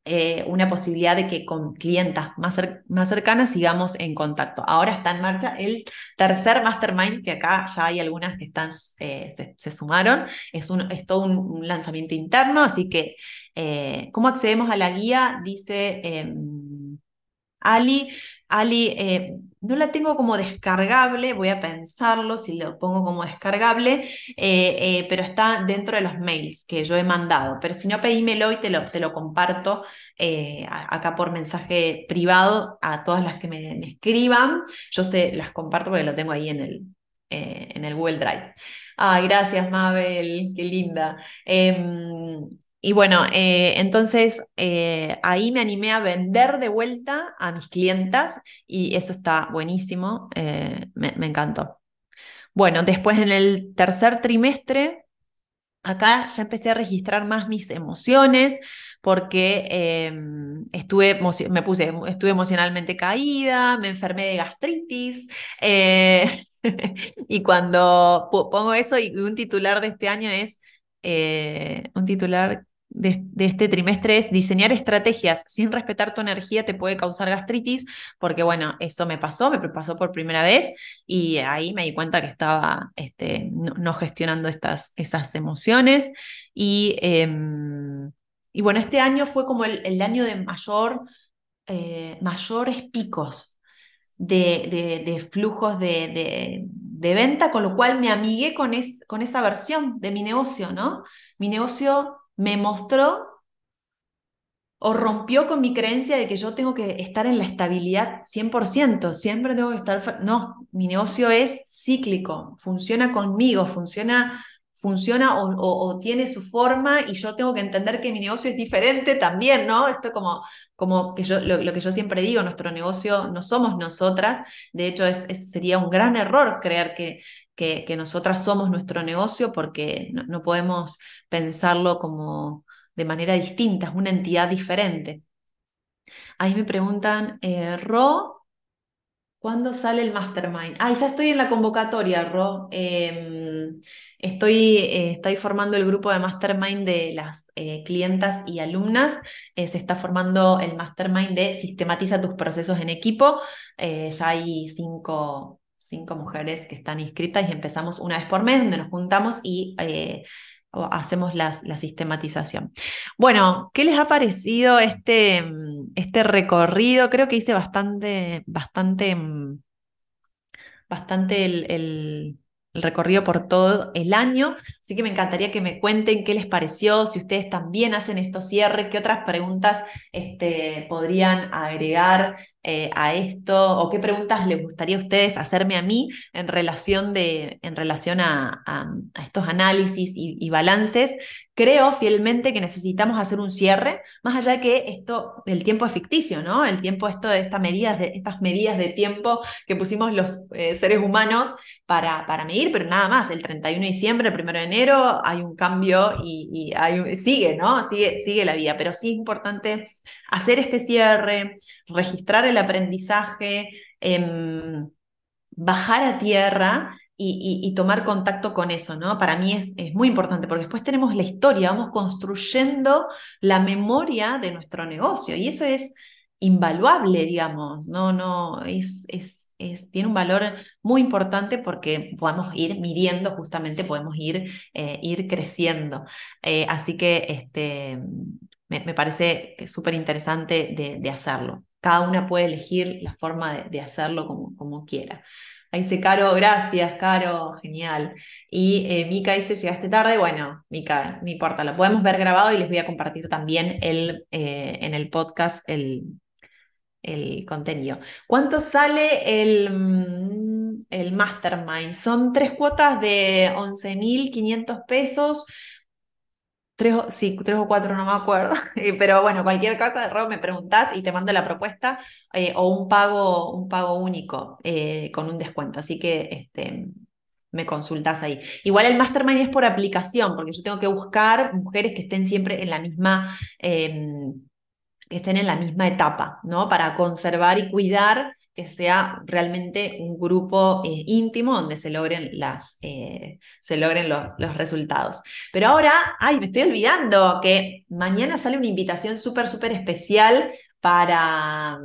eh, una posibilidad de que con clientas más, más cercanas sigamos en contacto. Ahora está en marcha el tercer mastermind, que acá ya hay algunas que están, eh, se, sumaron. Es, un, es todo un, lanzamiento interno, así que, eh, ¿cómo accedemos a la guía? Dice em, Ali. Ali, no la tengo como descargable, voy a pensarlo si lo pongo como descargable, eh, eh, pero está dentro de los mails que yo he mandado. Pero si no, pedímelo y te lo, te lo comparto eh, acá por mensaje privado a todas las que me, escriban. Yo sé, las comparto porque lo tengo ahí en el, en el Google Drive. Ay, gracias, Mabel, qué linda. Em, y bueno, eh, entonces eh, ahí me animé a vender de vuelta a mis clientas y eso está buenísimo, eh, me, encantó. Bueno, después en el tercer trimestre, acá ya empecé a registrar más mis emociones porque em, estuve, me puse, estuve emocionalmente caída, me enfermé de gastritis. y cuando pongo eso y un titular de este año es un titular de, este trimestre es diseñar estrategias sin respetar tu energía te puede causar gastritis, porque bueno, eso me pasó, me pasó por primera vez y ahí me di cuenta que estaba este, no, gestionando estas, esas emociones. Y, em, y, bueno, este año fue como el, año de mayor, eh, mayores picos de, de, flujos de, de, venta, con lo cual me amigué con, es, con esa versión de mi negocio, ¿no? Mi negocio me mostró o rompió con mi creencia de que yo tengo que estar en la estabilidad 100%, siempre tengo que estar... No, mi negocio es cíclico, funciona conmigo, funciona, funciona o, tiene su forma y yo tengo que entender que mi negocio es diferente también, ¿no? Esto como, como que yo, lo, que yo siempre digo, nuestro negocio no somos nosotras, de hecho sería un gran error creer que, que, nosotras somos nuestro negocio porque no, podemos pensarlo como de manera distinta, es una entidad diferente. Ahí me preguntan, eh, Ro, ¿cuándo sale el mastermind? Ay, ya estoy en la convocatoria, Ro. Em, estoy, eh, estoy, formando el grupo de mastermind de las eh, clientas y alumnas. se está formando el mastermind de Sistematiza tus procesos en equipo. ya hay cinco, cinco mujeres que están inscritas y empezamos una vez por mes donde nos juntamos y hacemos la, sistematización. Bueno, ¿qué les ha parecido este, mm, este recorrido? Creo que hice bastante, bastante, mm, bastante el recorrido por todo el año. Así que me encantaría que me cuenten qué les pareció, si ustedes también hacen estos cierres, qué otras preguntas este, podrían agregar eh, a esto o qué preguntas les gustaría a ustedes hacerme a mí en relación, de, en relación a, estos análisis y, balances. Creo fielmente que necesitamos hacer un cierre, más allá de que esto, el tiempo es ficticio, ¿no? El tiempo, de estas medidas de, estas medidas de tiempo que pusimos los eh, seres humanos para, para medir, pero nada más, el 31 de diciembre, el 1 de enero, hay un cambio y, hay, sigue, ¿no? Sigue, sigue la vida, pero sí es importante hacer este cierre, registrar el aprendizaje, em, bajar a tierra y, tomar contacto con eso, ¿no? Para mí es, es, muy importante porque después tenemos la historia, vamos construyendo la memoria de nuestro negocio y eso es invaluable, digamos, no, no, es, es tiene un valor muy importante porque podemos ir midiendo, justamente podemos ir, eh, ir creciendo. Eh, así que este, me, parece súper interesante de, hacerlo. Cada una puede elegir la forma de, hacerlo como, como quiera. Ahí dice Caro, gracias, Caro, genial. Y eh, Mica dice, llegaste tarde. Bueno, Mica, no importa, lo podemos ver grabado y les voy a compartir también el, en el podcast el, el contenido. ¿Cuánto sale el, mm, el Mastermind? Son tres cuotas de 11.500 pesos. Tres, sí, tres o cuatro, no me acuerdo. Pero bueno, cualquier cosa, Rob, me preguntás y te mando la propuesta eh, o un pago, un pago único eh, con un descuento. Así que este, me consultas ahí. Igual el mastermind es por aplicación, porque yo tengo que buscar mujeres que estén siempre en la misma em, que estén en la misma etapa, ¿no? Para conservar y cuidar que sea realmente un grupo eh, íntimo donde se logren, las, eh, se logren los, los, resultados. Pero ahora, ay, me estoy olvidando que mañana sale una invitación súper, súper especial para,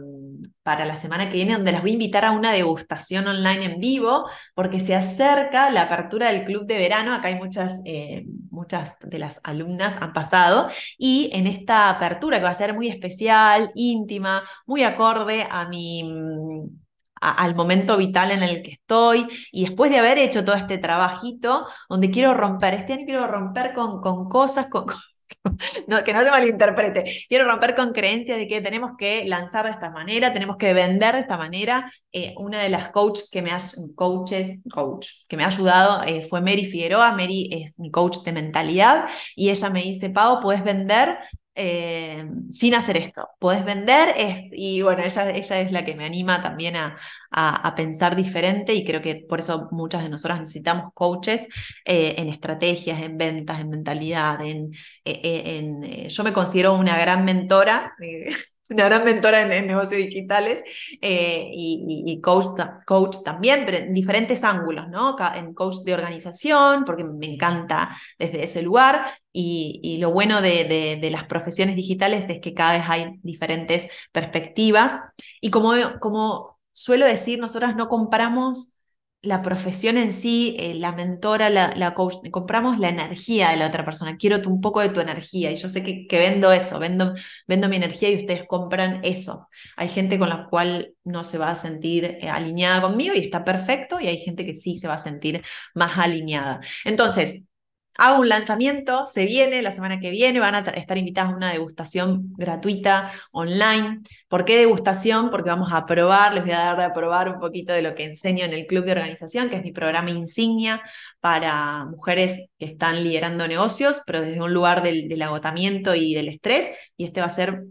para la semana que viene, donde las voy a invitar a una degustación online en vivo, porque se acerca la apertura del club de verano. Acá hay muchas, eh, muchas de las alumnas han pasado, y en esta apertura que va a ser muy especial, íntima, muy acorde a mi al momento vital en el que estoy y después de haber hecho todo este trabajito donde quiero romper, este año quiero romper con, con cosas, con, no, que no se malinterprete. Quiero romper con creencias de que tenemos que lanzar de esta manera, tenemos que vender de esta manera. Eh, una de las coaches que me ha, coaches, coach, que me ha ayudado eh, fue Mary Figueroa. Mary es mi coach de mentalidad y ella me dice, Pau, puedes vender eh, sin hacer esto. Podés vender, es, y bueno, ella, ella es la que me anima también a, a, pensar diferente y creo que por eso muchas de nosotras necesitamos coaches eh, en estrategias, en ventas, en mentalidad, en, eh, en yo me considero una gran mentora una gran mentora en, negocios digitales eh, y, coach, coach, también, pero en diferentes ángulos, ¿no? En coach de organización, porque me encanta desde ese lugar, y, lo bueno de, de, las profesiones digitales es que cada vez hay diferentes perspectivas, y como, como suelo decir, nosotras no comparamos la profesión en sí, eh, la mentora, la, coach, compramos la energía de la otra persona. Quiero un poco de tu energía y yo sé que, vendo eso, vendo, vendo, mi energía y ustedes compran eso. Hay gente con la cual no se va a sentir eh, alineada conmigo y está perfecto y hay gente que sí se va a sentir más alineada. Entonces, hago un lanzamiento, se viene la semana que viene, van a estar invitados a una degustación gratuita online. ¿Por qué degustación? Porque vamos a probar, les voy a dar de probar un poquito de lo que enseño en el Club de Organización, que es mi programa insignia para mujeres que están liderando negocios, pero desde un lugar del, agotamiento y del estrés. Y este va a ser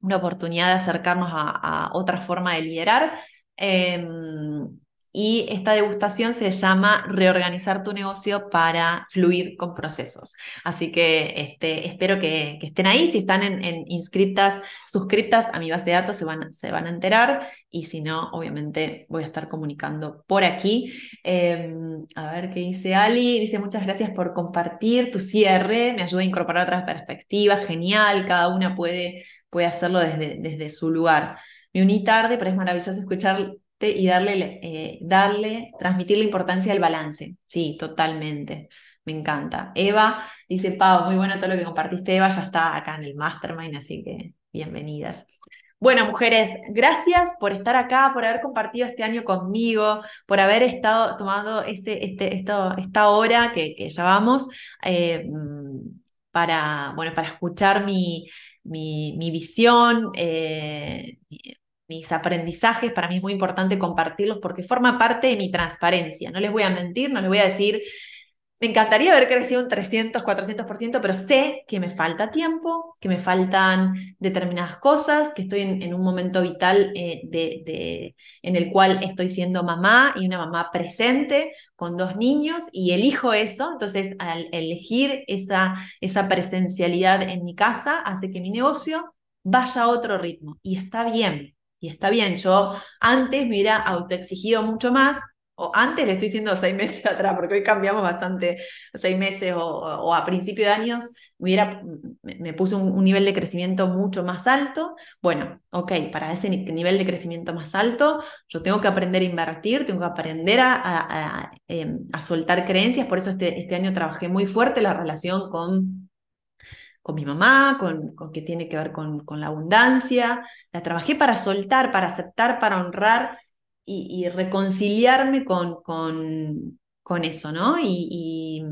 una oportunidad de acercarnos a, otra forma de liderar. Em, y esta degustación se llama Reorganizar tu negocio para fluir con procesos. Así que este, espero que, estén ahí. Si están en, inscritas, suscriptas a mi base de datos, se van, a enterar. Y si no, obviamente voy a estar comunicando por aquí. Em, a ver qué dice Ali. Dice muchas gracias por compartir tu cierre. Me ayuda a incorporar otras perspectivas. Genial. Cada una puede, puede hacerlo desde, desde su lugar. Me uní tarde, pero es maravilloso escuchar y darle, eh, darle, transmitir la importancia del balance. Sí, totalmente, me encanta. Eva dice, Pau, muy bueno todo lo que compartiste, Eva, ya está acá en el Mastermind, así que bienvenidas. Bueno, mujeres, gracias por estar acá, por haber compartido este año conmigo, por haber estado tomando ese, este, esta hora que, que ya vamos eh, para, bueno, para escuchar mi, mi, visión, eh, mis aprendizajes. Para mí es muy importante compartirlos porque forma parte de mi transparencia. No les voy a mentir, no les voy a decir me encantaría haber crecido un 300, 400%, pero sé que me falta tiempo, que me faltan determinadas cosas, que estoy en, un momento vital eh, de, en el cual estoy siendo mamá y una mamá presente con dos niños y elijo eso. Entonces, al elegir esa, esa presencialidad en mi casa, hace que mi negocio vaya a otro ritmo. Y está bien, y está bien. Yo antes me hubiera autoexigido mucho más, o antes le estoy diciendo seis meses atrás, porque hoy cambiamos bastante, seis meses o, a principio de años, hubiera, me, puse un, nivel de crecimiento mucho más alto. Bueno, ok, para ese nivel de crecimiento más alto, yo tengo que aprender a invertir, tengo que aprender a, em, soltar creencias, por eso este, este año trabajé muy fuerte la relación con con mi mamá, con, con que tiene que ver con, con, la abundancia. La trabajé para soltar, para aceptar, para honrar y, reconciliarme con, con, con, eso, ¿no? Y,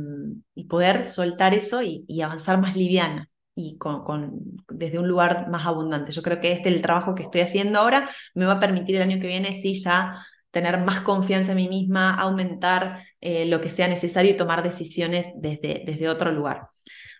y, poder soltar eso y, avanzar más liviana y con, desde un lugar más abundante. Yo creo que este el trabajo que estoy haciendo ahora me va a permitir el año que viene, sí, ya tener más confianza en mí misma, aumentar eh, lo que sea necesario y tomar decisiones desde, desde otro lugar.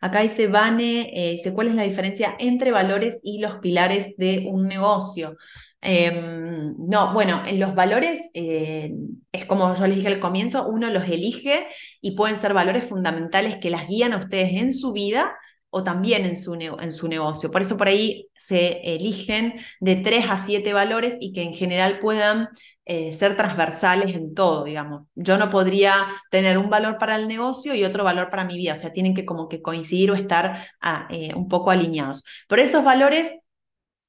Acá dice Vane, eh, dice, ¿cuál es la diferencia entre valores y los pilares de un negocio? Em, no, bueno, en los valores eh, es como yo les dije al comienzo, uno los elige y pueden ser valores fundamentales que las guían a ustedes en su vida o también en su, en su negocio. Por eso por ahí se eligen de tres a siete valores y que en general puedan eh, ser transversales en todo, digamos. Yo no podría tener un valor para el negocio y otro valor para mi vida, o sea, tienen que como que coincidir o estar ah, eh, un poco alineados. Pero esos valores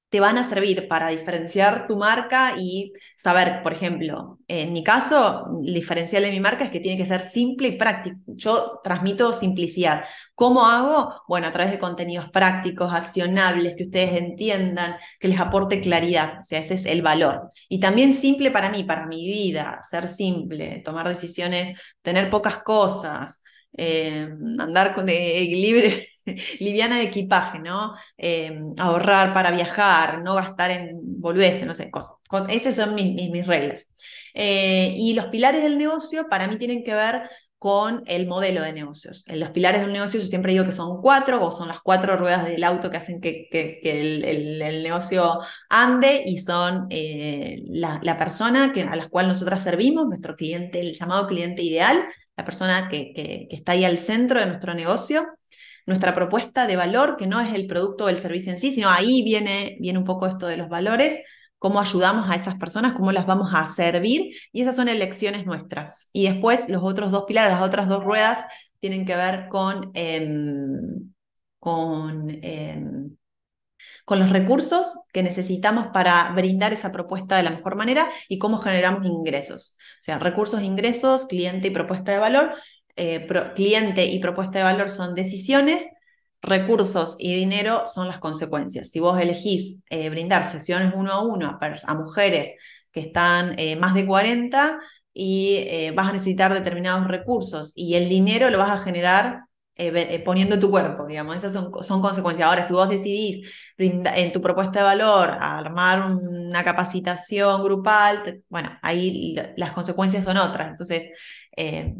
te van a servir para diferenciar tu marca y saber, por ejemplo, en mi caso, el diferencial de mi marca es que tiene que ser simple y práctico. Yo transmito simplicidad. ¿Cómo hago? Bueno, a través de contenidos prácticos, accionables, que ustedes entiendan, que les aporte claridad. Sea, ese es el valor. Y también simple para mí, para mi vida, ser simple, tomar decisiones, tener pocas cosas, eh, andar con, libre, liviana de equipaje, ¿no? Eh, ahorrar para viajar, no gastar en boludeces, no sé, cosas. esas son mis, mis, reglas. Eh, y los pilares del negocio para mí tienen que ver con el modelo de negocios. En los pilares del negocio yo siempre digo que son cuatro, o son las cuatro ruedas del auto que hacen que, que, el, el, negocio ande y son la, la, persona que, a la cual nosotras servimos, nuestro cliente, el llamado cliente ideal, la persona que, está ahí al centro de nuestro negocio, nuestra propuesta de valor, que no es el producto o el servicio en sí, sino ahí viene, viene un poco esto de los valores, cómo ayudamos a esas personas, cómo las vamos a servir, y esas son elecciones nuestras. Y después los otros dos pilares, las otras dos ruedas, tienen que ver con, em, con em, con los recursos que necesitamos para brindar esa propuesta de la mejor manera y cómo generamos ingresos. O sea, recursos, ingresos, cliente y propuesta de valor. Eh, cliente y propuesta de valor son decisiones, recursos y dinero son las consecuencias. Si vos elegís eh, brindar sesiones uno a uno a, mujeres que están eh, más de 40 y vas a necesitar determinados recursos y el dinero lo vas a generar eh, eh, poniendo tu cuerpo, digamos, esas son, son consecuencias. Ahora, si vos decidís en tu propuesta de valor armar una capacitación grupal, bueno, ahí las consecuencias son otras. Entonces, eh,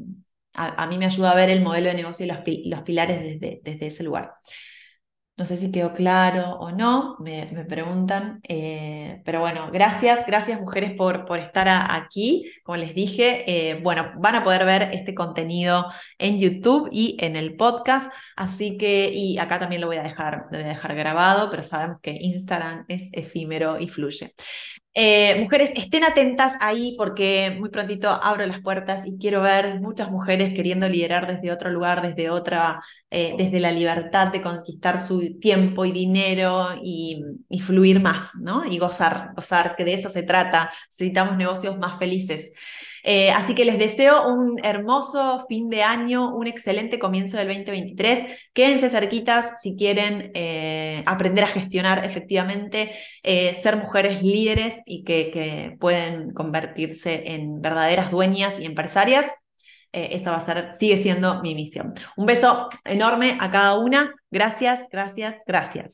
a, mí me ayuda a ver el modelo de negocio y los, los pilares desde, desde ese lugar. No sé si quedó claro o no, me, preguntan. Eh, pero bueno, gracias, gracias mujeres por, por estar aquí. Como les dije, eh, bueno, van a poder ver este contenido en YouTube y en el podcast. Así que, y acá también lo voy a dejar, lo voy a dejar grabado, pero sabemos que Instagram es efímero y fluye. Eh, mujeres, estén atentas ahí porque muy prontito abro las puertas y quiero ver muchas mujeres queriendo liderar desde otro lugar, desde otra, eh, desde la libertad de conquistar su tiempo y dinero y, fluir más, ¿no? Y gozar, gozar, que de eso se trata. Necesitamos negocios más felices. Eh, así que les deseo un hermoso fin de año, un excelente comienzo del 2023. Quédense cerquitas si quieren eh, aprender a gestionar efectivamente, eh, ser mujeres líderes y que, que pueden convertirse en verdaderas dueñas y empresarias. esa va a ser, sigue siendo mi misión. Un beso enorme a cada una. Gracias, gracias, gracias.